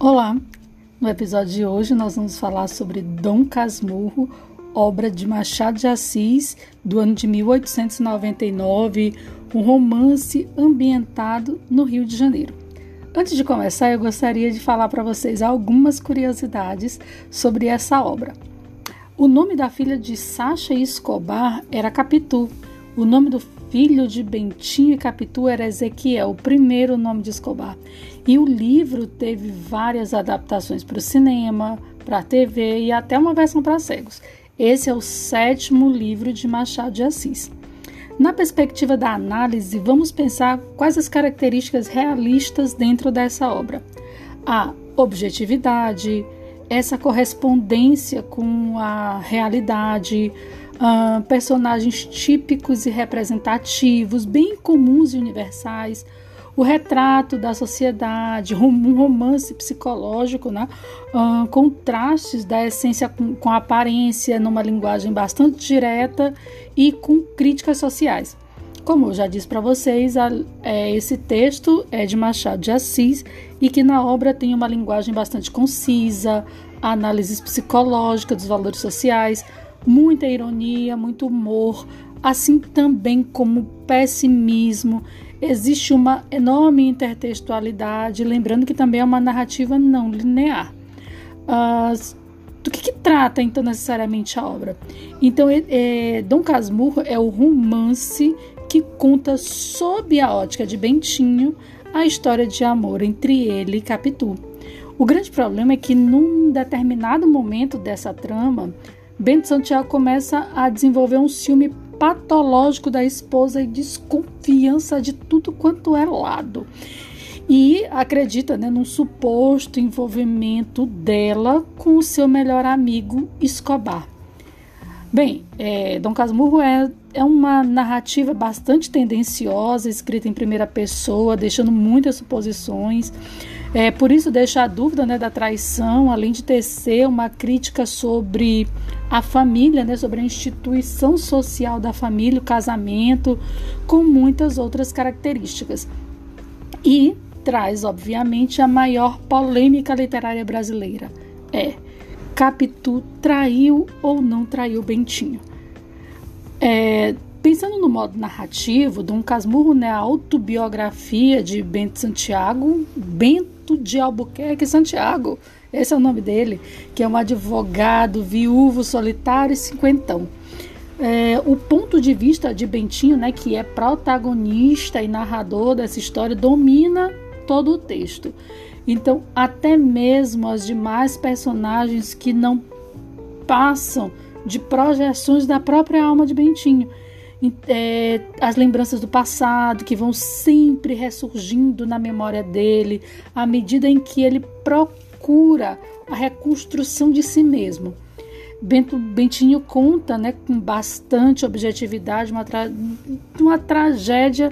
Olá! No episódio de hoje nós vamos falar sobre Dom Casmurro, obra de Machado de Assis, do ano de 1899, um romance ambientado no Rio de Janeiro. Antes de começar, eu gostaria de falar para vocês algumas curiosidades sobre essa obra. O nome da filha de Sacha Escobar era Capitu. O nome do filho de Bentinho e Capitu era Ezequiel, o primeiro nome de Escobar. E o livro teve várias adaptações para o cinema, para a TV e até uma versão para cegos. Esse é o sétimo livro de Machado de Assis. Na perspectiva da análise, vamos pensar quais as características realistas dentro dessa obra. A objetividade, essa correspondência com a realidade, uh, personagens típicos e representativos, bem comuns e universais, o retrato da sociedade, um romance psicológico, né? Uh, contrastes da essência com, com, a aparência, numa linguagem bastante direta e com críticas sociais. Como eu já disse para vocês, a, é, esse texto é de Machado de Assis e que na obra tem uma linguagem bastante concisa, análises psicológicas dos valores sociais, muita ironia, muito humor, assim também como pessimismo. Existe uma enorme intertextualidade, lembrando que também é uma narrativa não linear. Uh, do que, que, trata então necessariamente a obra? Então, é, Dom Casmurro é o romance que conta sob a ótica de Bentinho a história de amor entre ele e Capitu. O grande problema é que num determinado momento dessa trama, Bento Santiago começa a desenvolver um ciúme patológico da esposa e desconfiança de tudo quanto é lado. E acredita né, num suposto envolvimento dela com o seu melhor amigo Escobar. Bem, é, Dom Casmurro é, é uma narrativa bastante tendenciosa, escrita em primeira pessoa, deixando muitas suposições. É, por isso deixa a dúvida né, da traição, além de tecer uma crítica sobre a família, né, sobre a instituição social da família, o casamento, com muitas outras características. E traz, obviamente, a maior polêmica literária brasileira. É, Capitu traiu ou não traiu Bentinho? É, Pensando no modo narrativo, Dom Casmurro é a autobiografia de Bento Santiago, Bento de Albuquerque Santiago, esse é o nome dele, que é um advogado viúvo, solitário e cinquentão. É, o ponto de vista de Bentinho, né, que é protagonista e narrador dessa história, domina todo o texto. Então, até mesmo as demais personagens que não passam de projeções da própria alma de Bentinho é, as lembranças do passado que vão sempre ressurgindo na memória dele à medida em que ele procura a reconstrução de si mesmo. Bento Bentinho conta né, com bastante objetividade uma, tra uma tragédia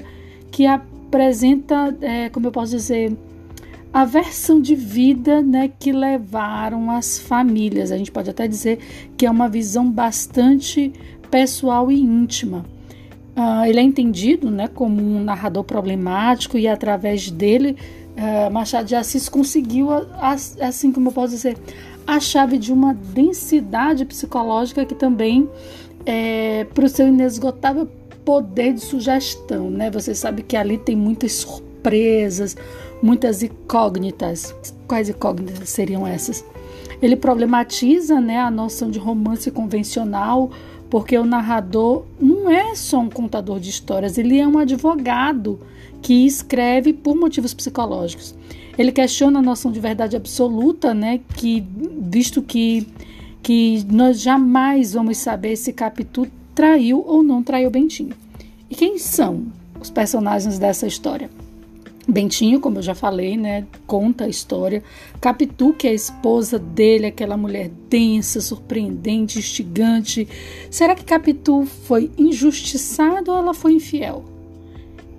que apresenta, é, como eu posso dizer, a versão de vida né, que levaram as famílias. A gente pode até dizer que é uma visão bastante pessoal e íntima. Uh, ele é entendido né, como um narrador problemático e através dele uh, Machado de Assis conseguiu, assim como eu posso dizer, a chave de uma densidade psicológica que também é para o seu inesgotável poder de sugestão. Né? Você sabe que ali tem muitas surpresas, muitas incógnitas. Quais incógnitas seriam essas? Ele problematiza né, a noção de romance convencional porque o narrador não é só um contador de histórias, ele é um advogado que escreve por motivos psicológicos. Ele questiona a noção de verdade absoluta, né, que visto que que nós jamais vamos saber se Capitu traiu ou não traiu Bentinho. E quem são os personagens dessa história? Bentinho, como eu já falei, né, conta a história. Capitu, que é a esposa dele, aquela mulher densa, surpreendente, instigante. Será que Capitu foi injustiçada ou ela foi infiel?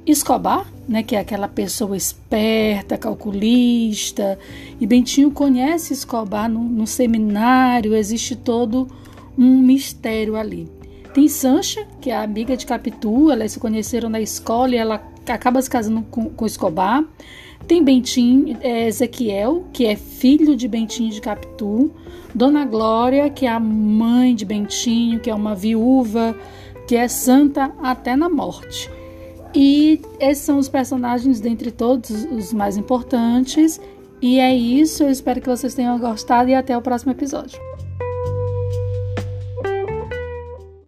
Escobar, né, que é aquela pessoa esperta, calculista, e Bentinho conhece Escobar no, no seminário, existe todo um mistério ali. Tem Sancha, que é amiga de Capitu, elas se conheceram na escola e ela acaba se casando com, com Escobar. Tem Bentim, é, Ezequiel, que é filho de Bentinho de Capitu. Dona Glória, que é a mãe de Bentinho, que é uma viúva, que é santa até na morte. E esses são os personagens dentre todos os mais importantes. E é isso, eu espero que vocês tenham gostado e até o próximo episódio.